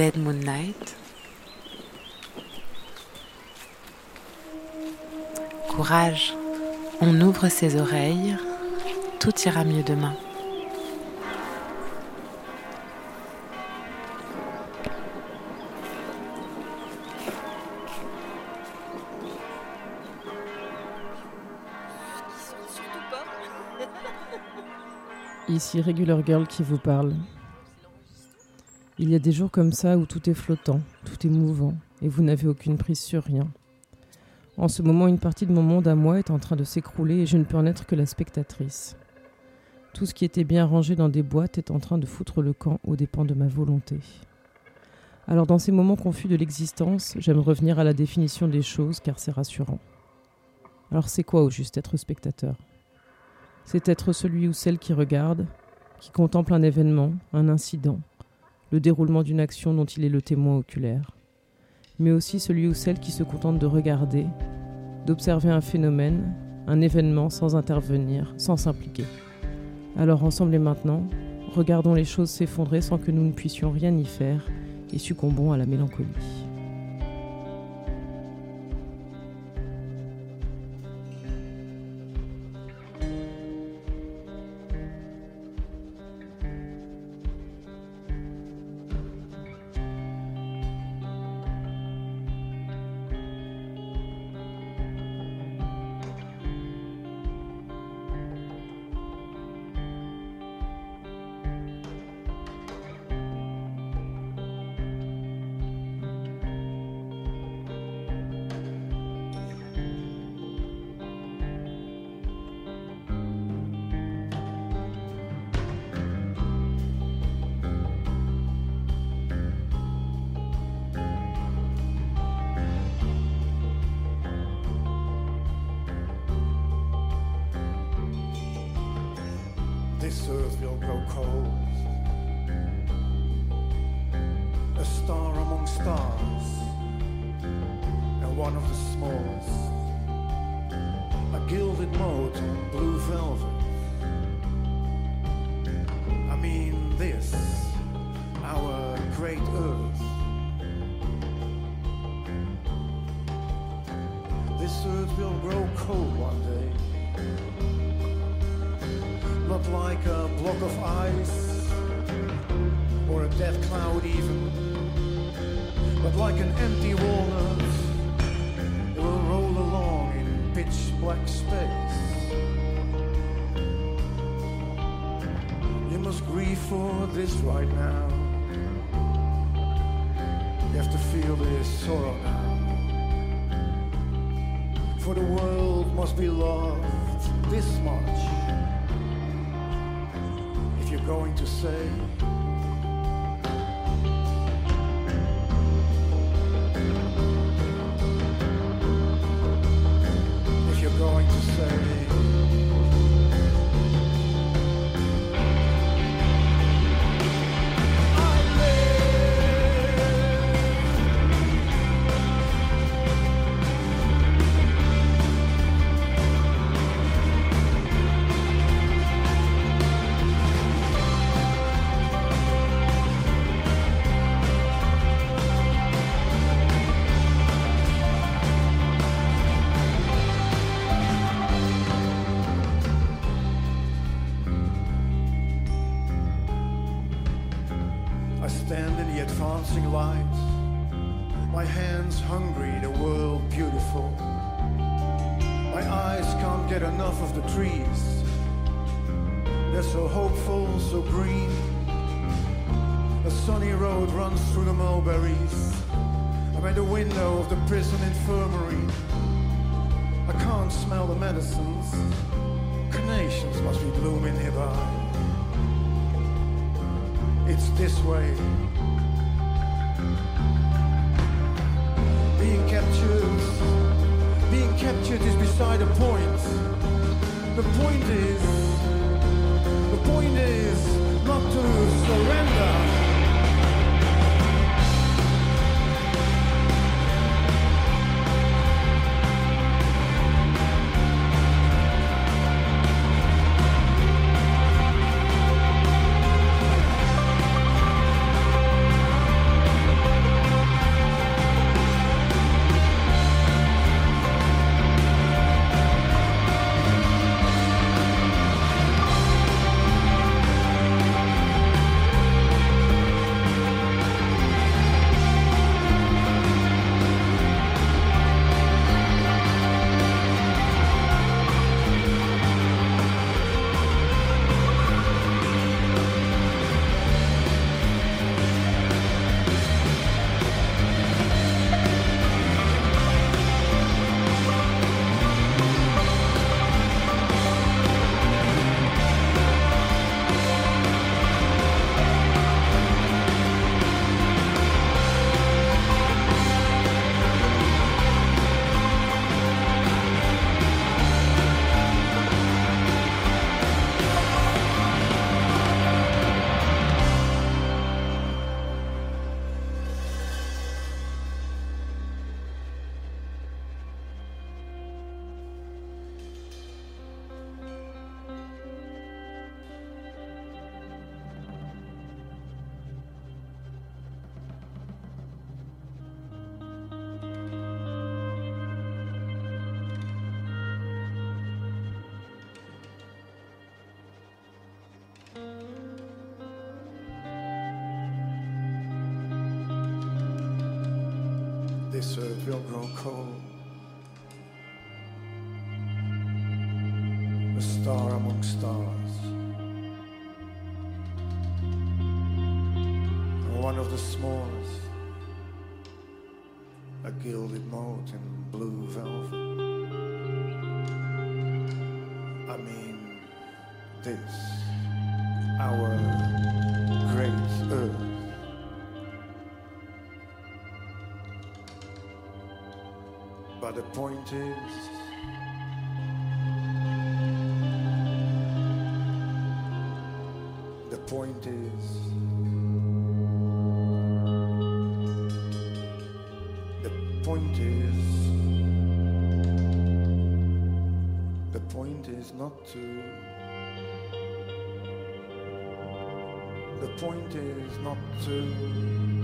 Dead Moon. Courage, on ouvre ses oreilles, tout ira mieux demain. Ici Regular Girl qui vous parle. Il y a des jours comme ça où tout est flottant, tout est mouvant, et vous n'avez aucune prise sur rien. En ce moment, une partie de mon monde à moi est en train de s'écrouler et je ne peux en être que la spectatrice. Tout ce qui était bien rangé dans des boîtes est en train de foutre le camp aux dépens de ma volonté. Alors dans ces moments confus de l'existence, j'aime revenir à la définition des choses car c'est rassurant. Alors c'est quoi au juste être spectateur? C'est être celui ou celle qui regarde, qui contemple un événement, un incident, le déroulement d'une action dont il est le témoin oculaire, mais aussi celui ou celle qui se contente de regarder, d'observer un phénomène, un événement sans intervenir, sans s'impliquer. Alors ensemble et maintenant, regardons les choses s'effondrer sans que nous ne puissions rien y faire et succombons à la mélancolie. This right now. You have to feel this sorrow now. For the world must be loved this much if you're going to say one of the smallest, a gilded moat in blue velvet. I mean, this, our great earth. But the point is, point is not to. The point is not to.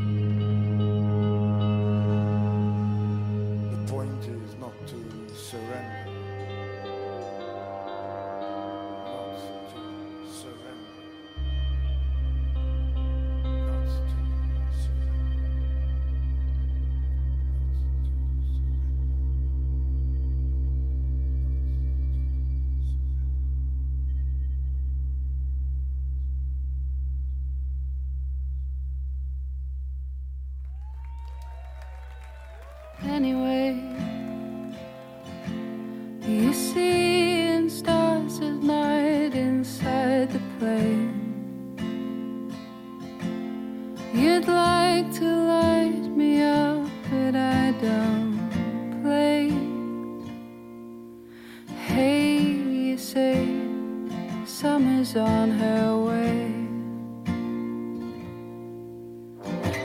summer's on her way.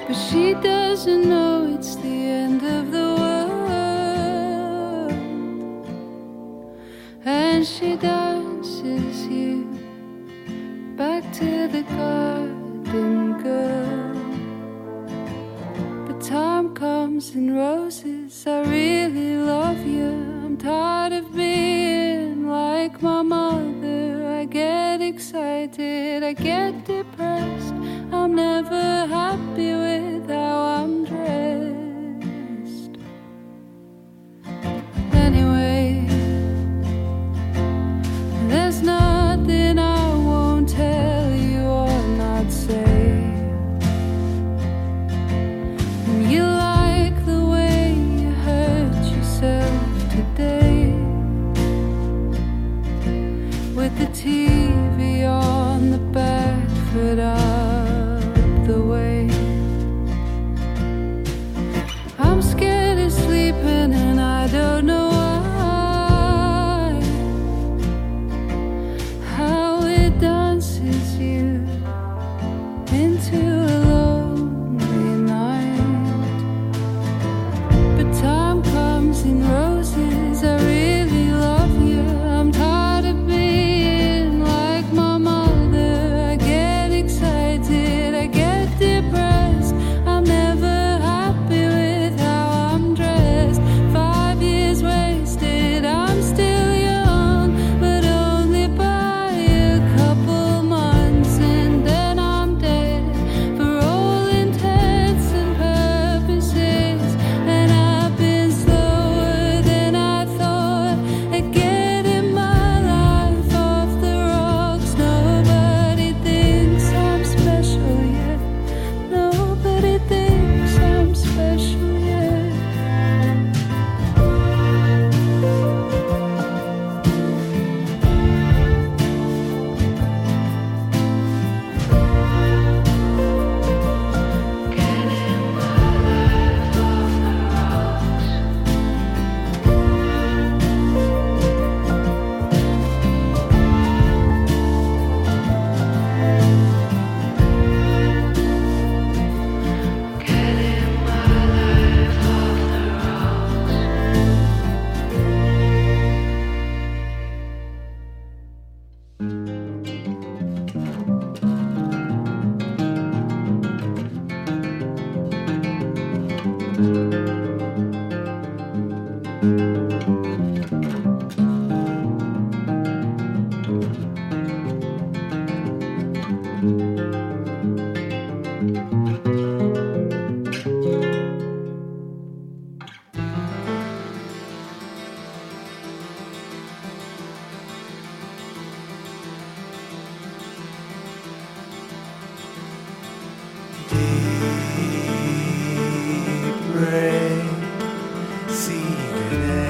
But she doesn't know it's the end of the world. And she dances you back to the garden girl. The time comes and roses, I really love you. I'm tired of I did. I get depressed. I'm never secret.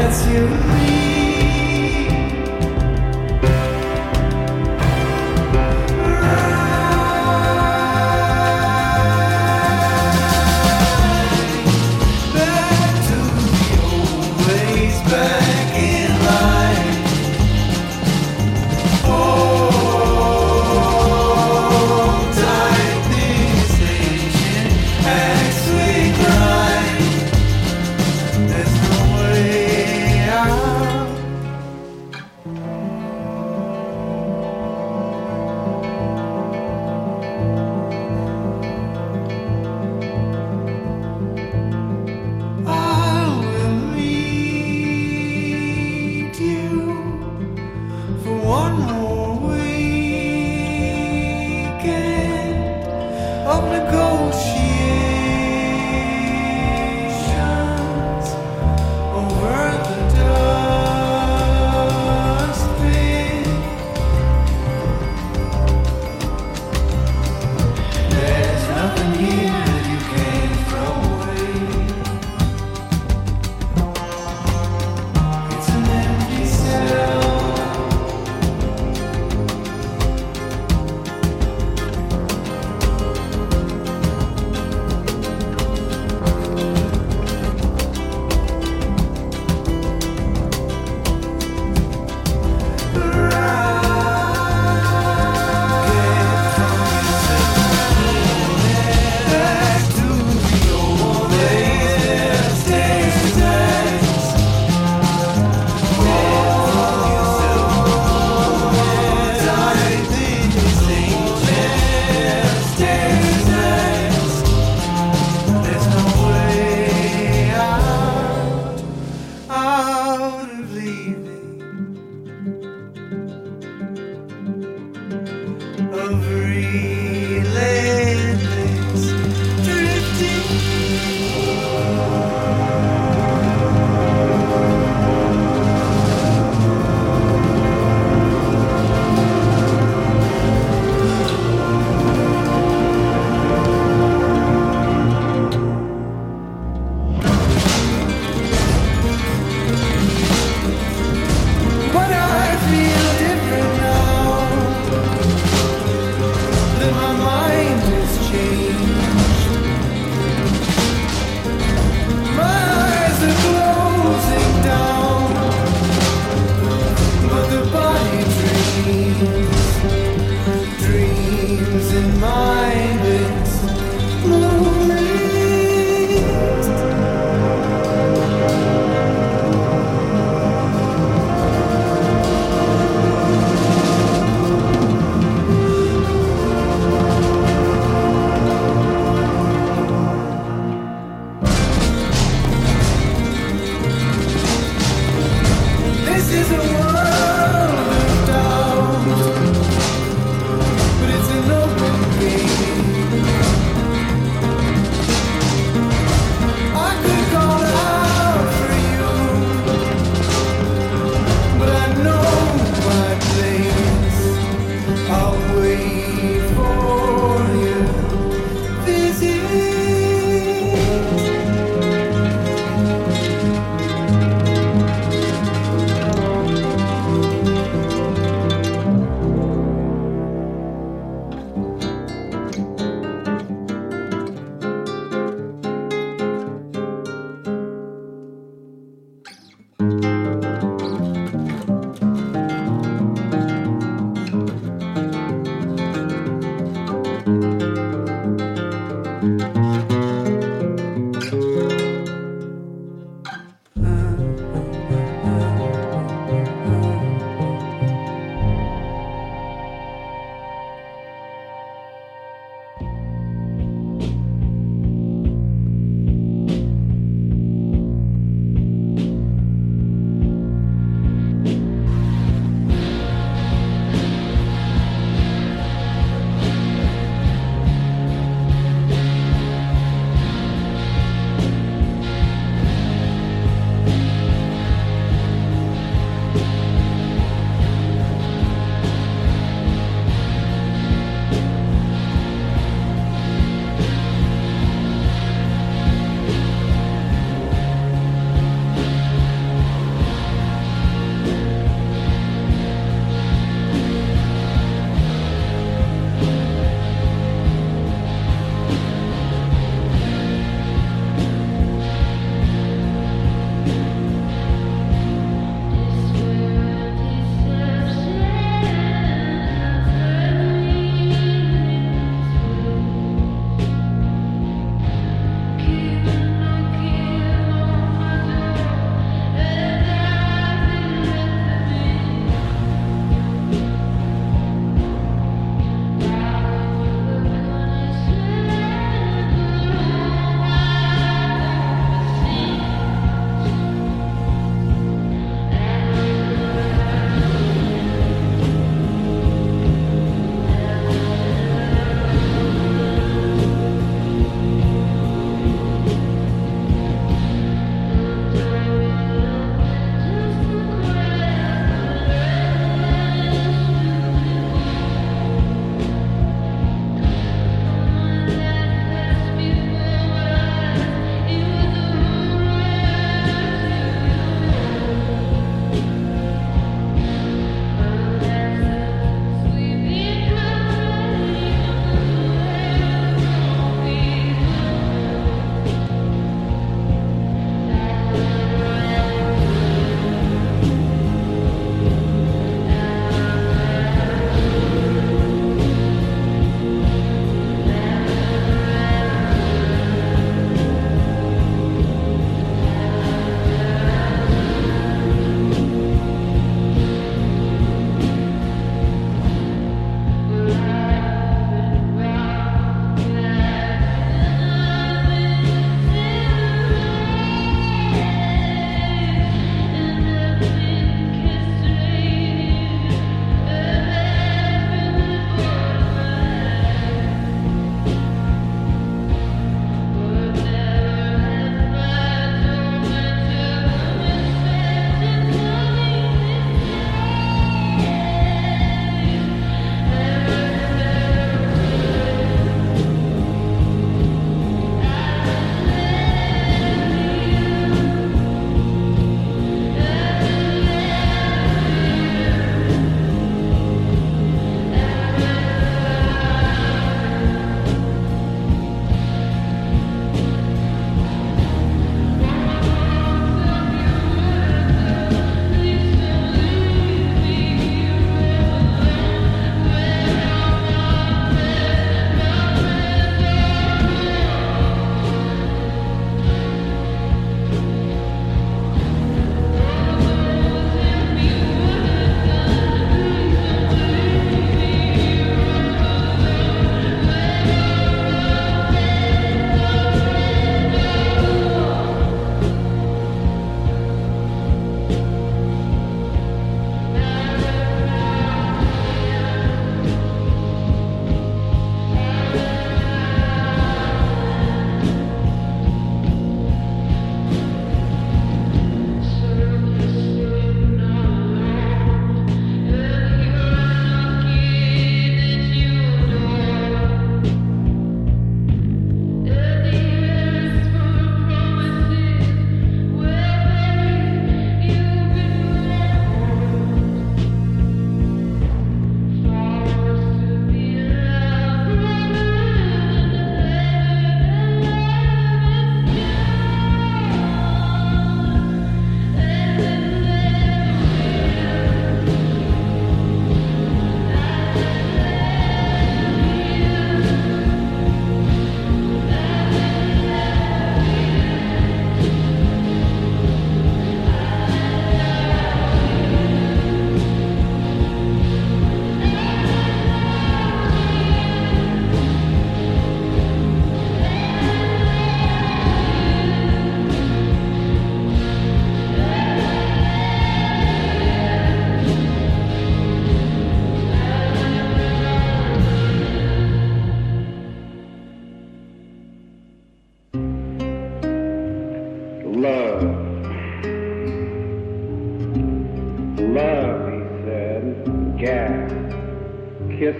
That's you and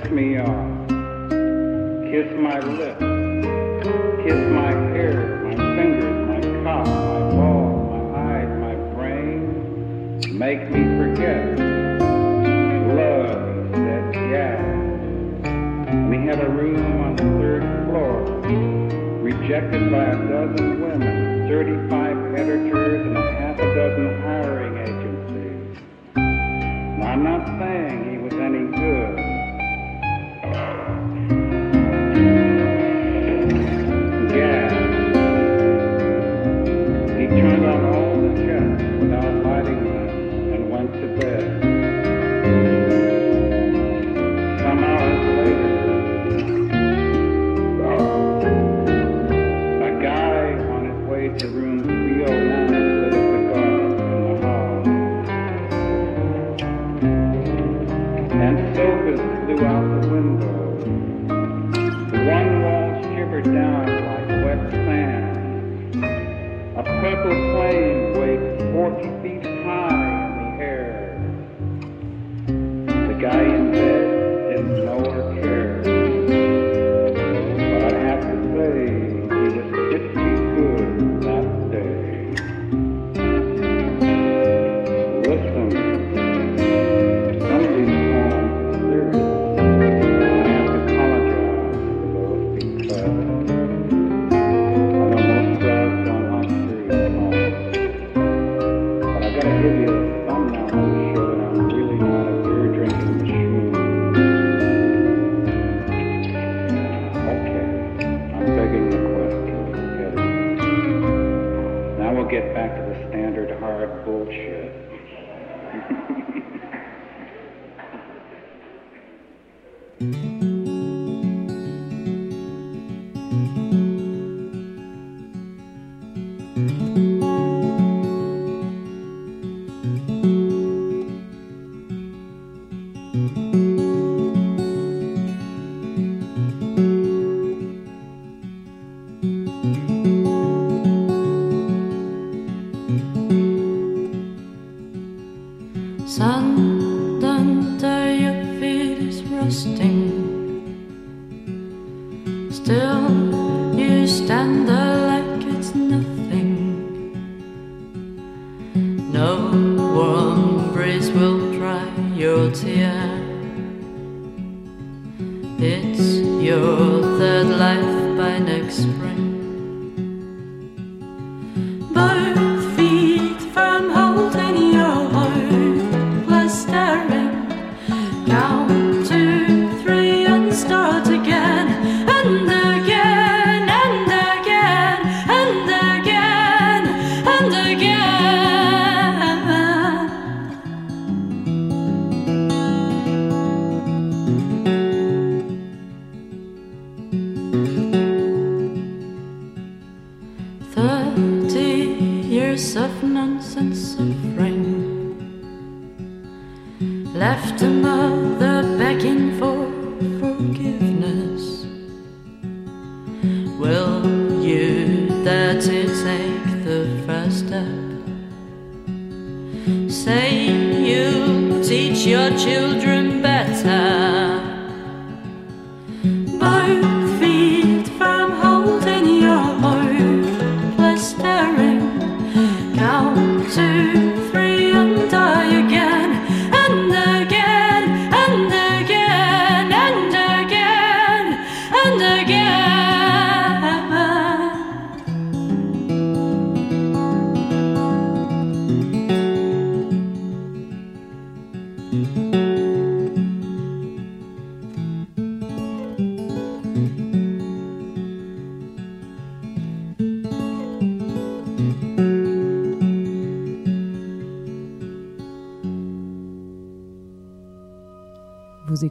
kiss me off. kiss my lips, kiss my hair, my fingers, my cock, my balls, my eyes, my brain, make me forget. Love that. We had a room on the third floor, rejected by a dozen women, 35 editors, and a half a dozen hiring agencies. Now, I'm not saying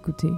écouter.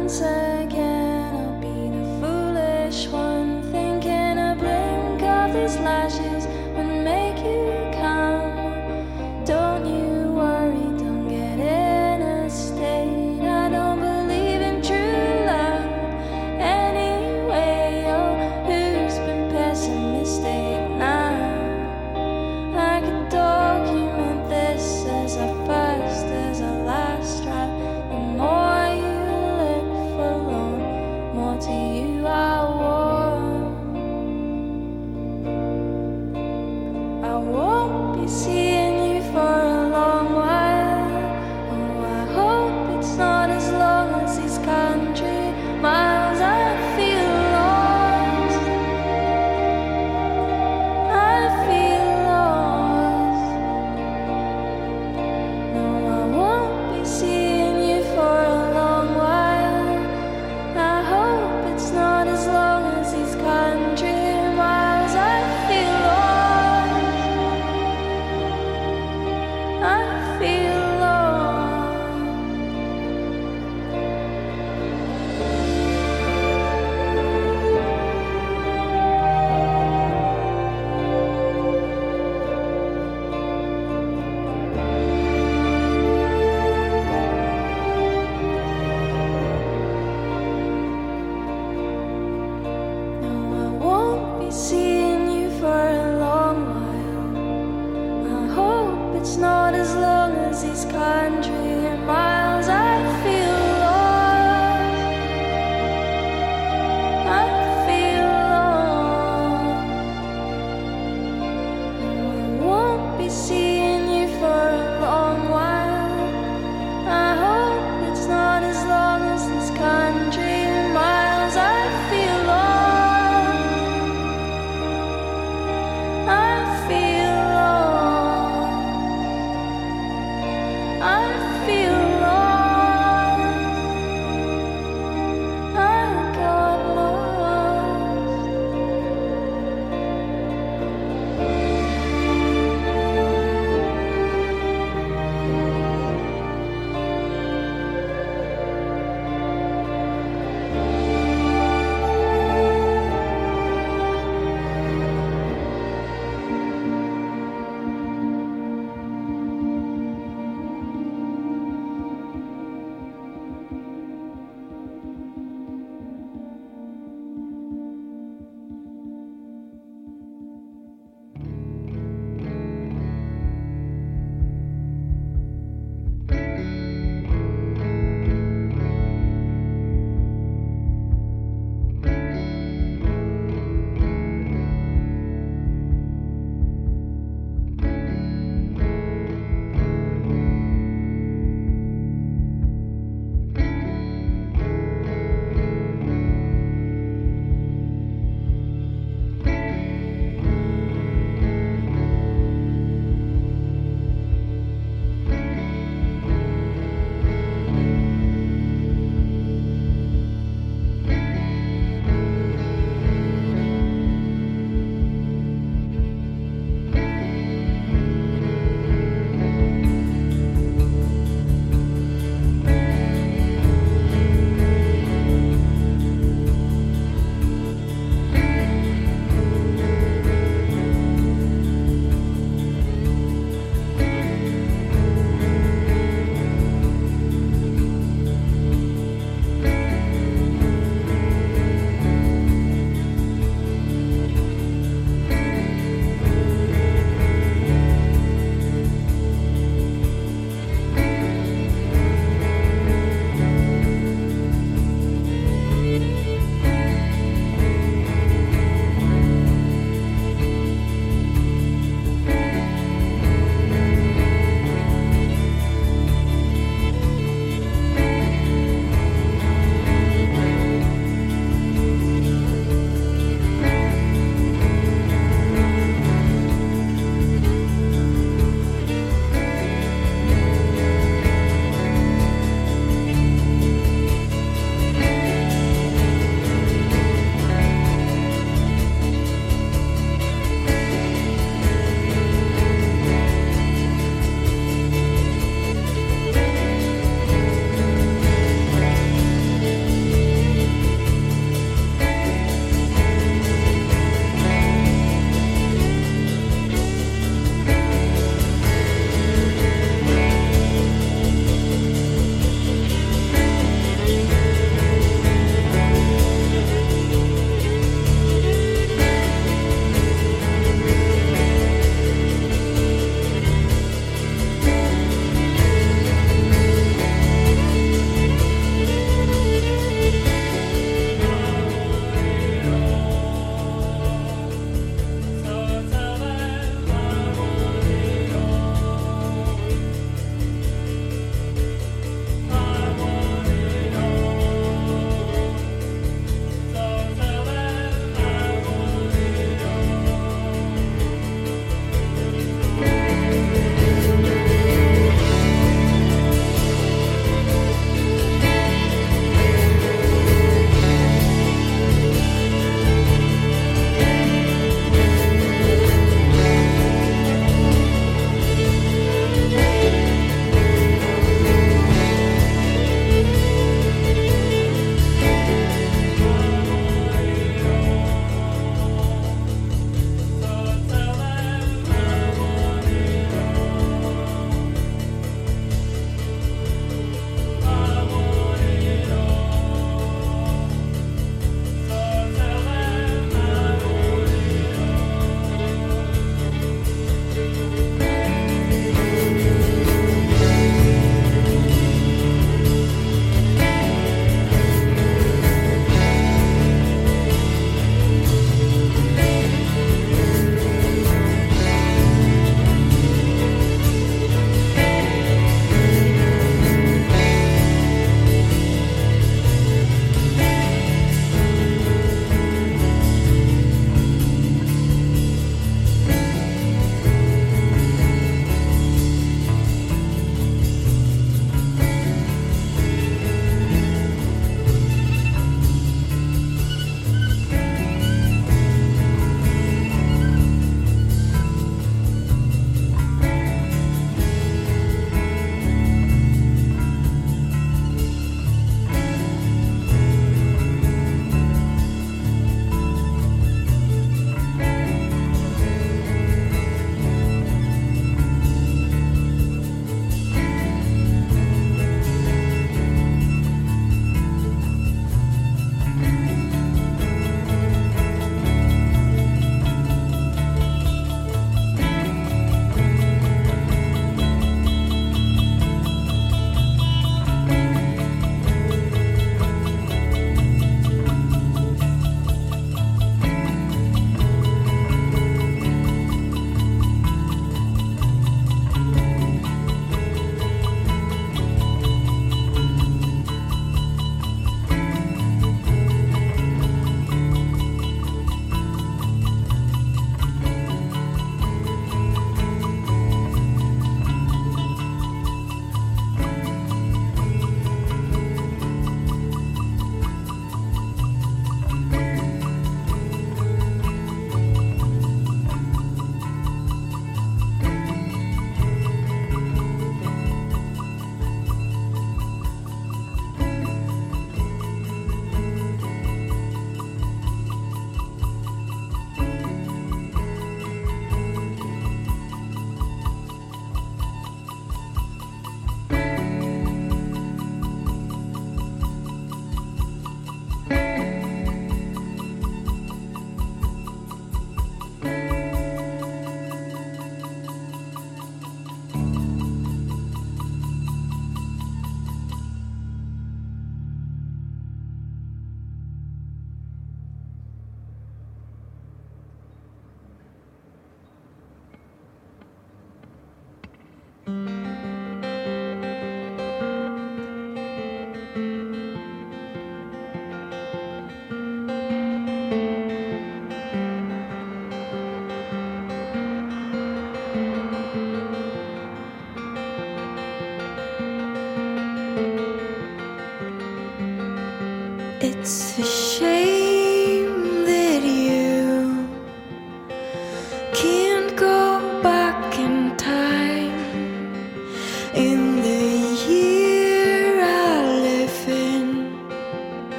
once again. It's not as long as this country.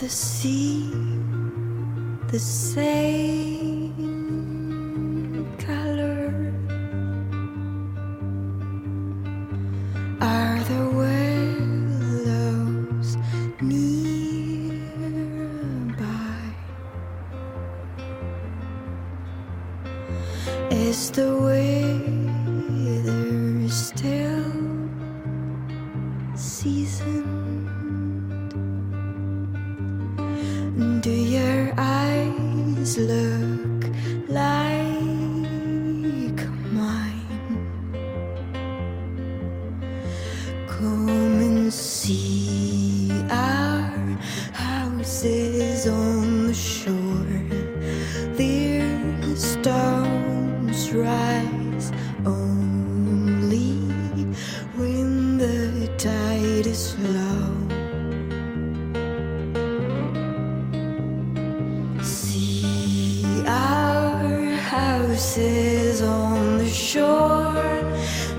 the sea, the same. horses on the shore.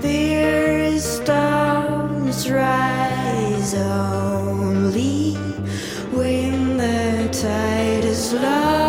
The earth storms rise only when the tide is low.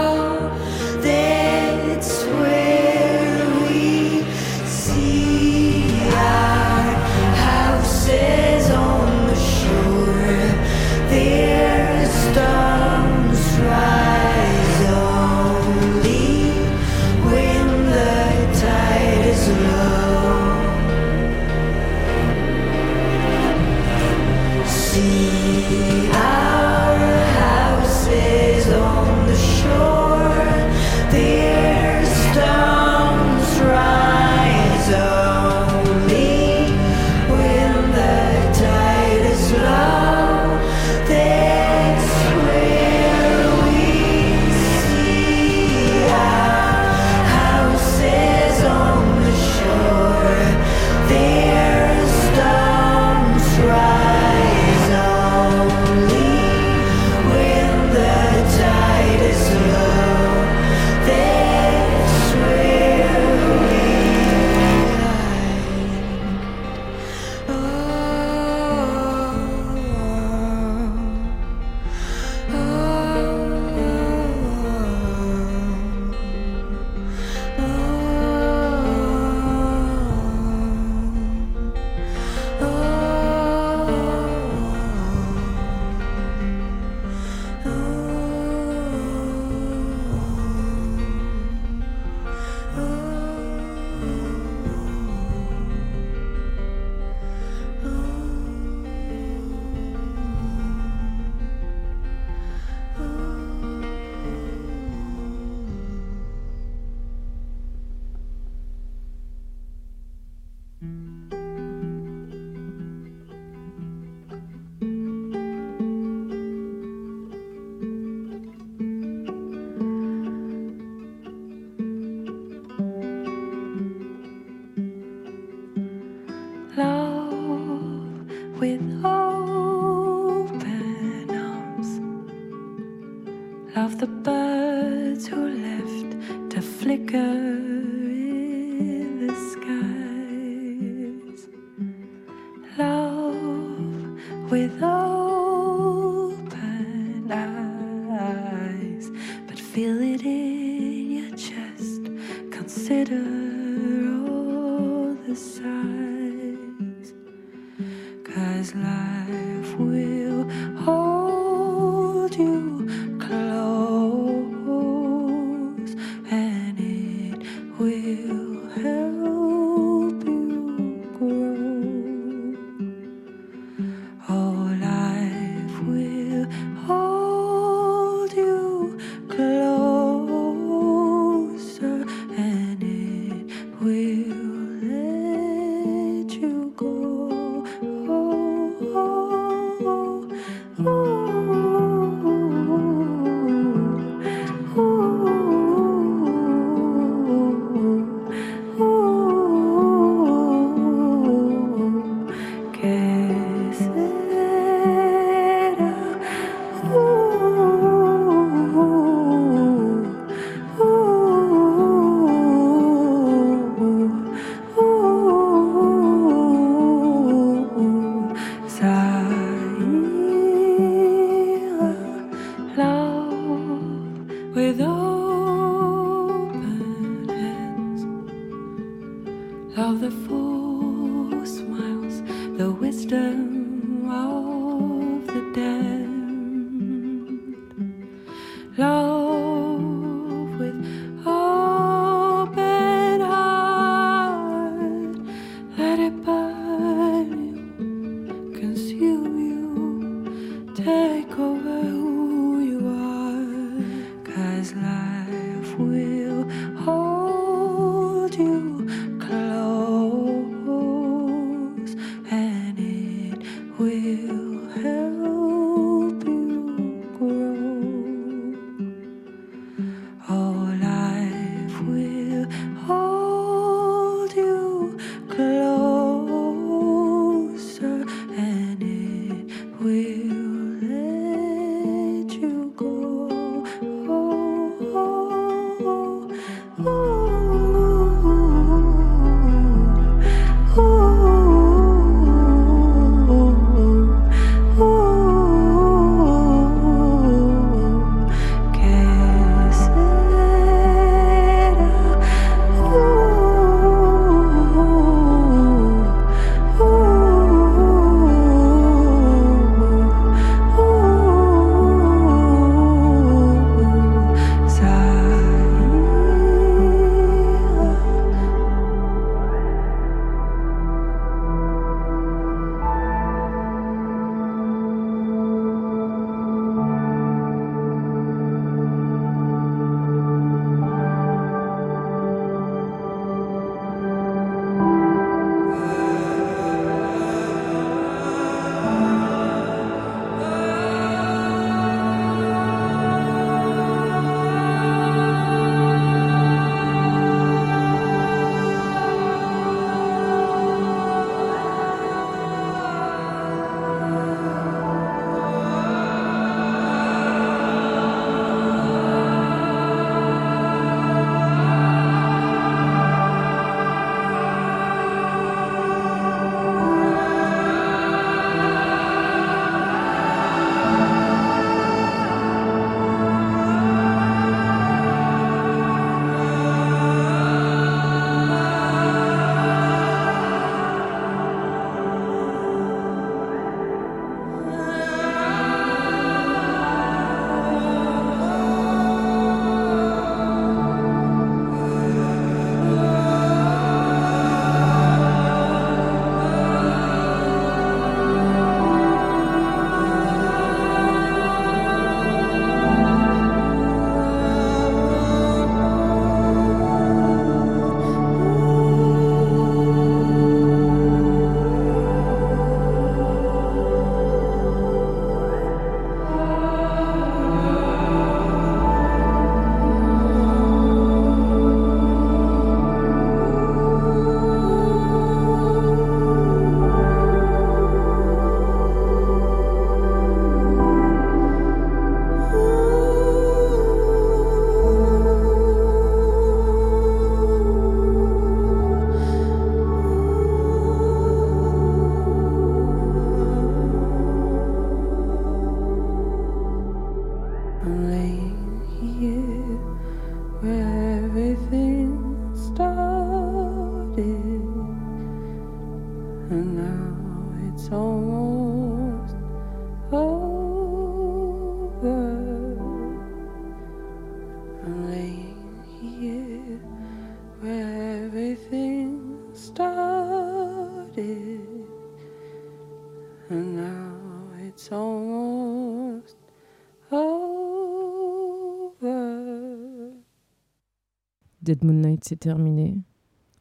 Dead Moon Night, c'est terminé.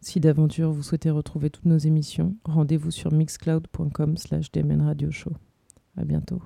Si d'aventure vous souhaitez retrouver toutes nos émissions, rendez-vous sur mixcloud.com slash Radio Show. À bientôt.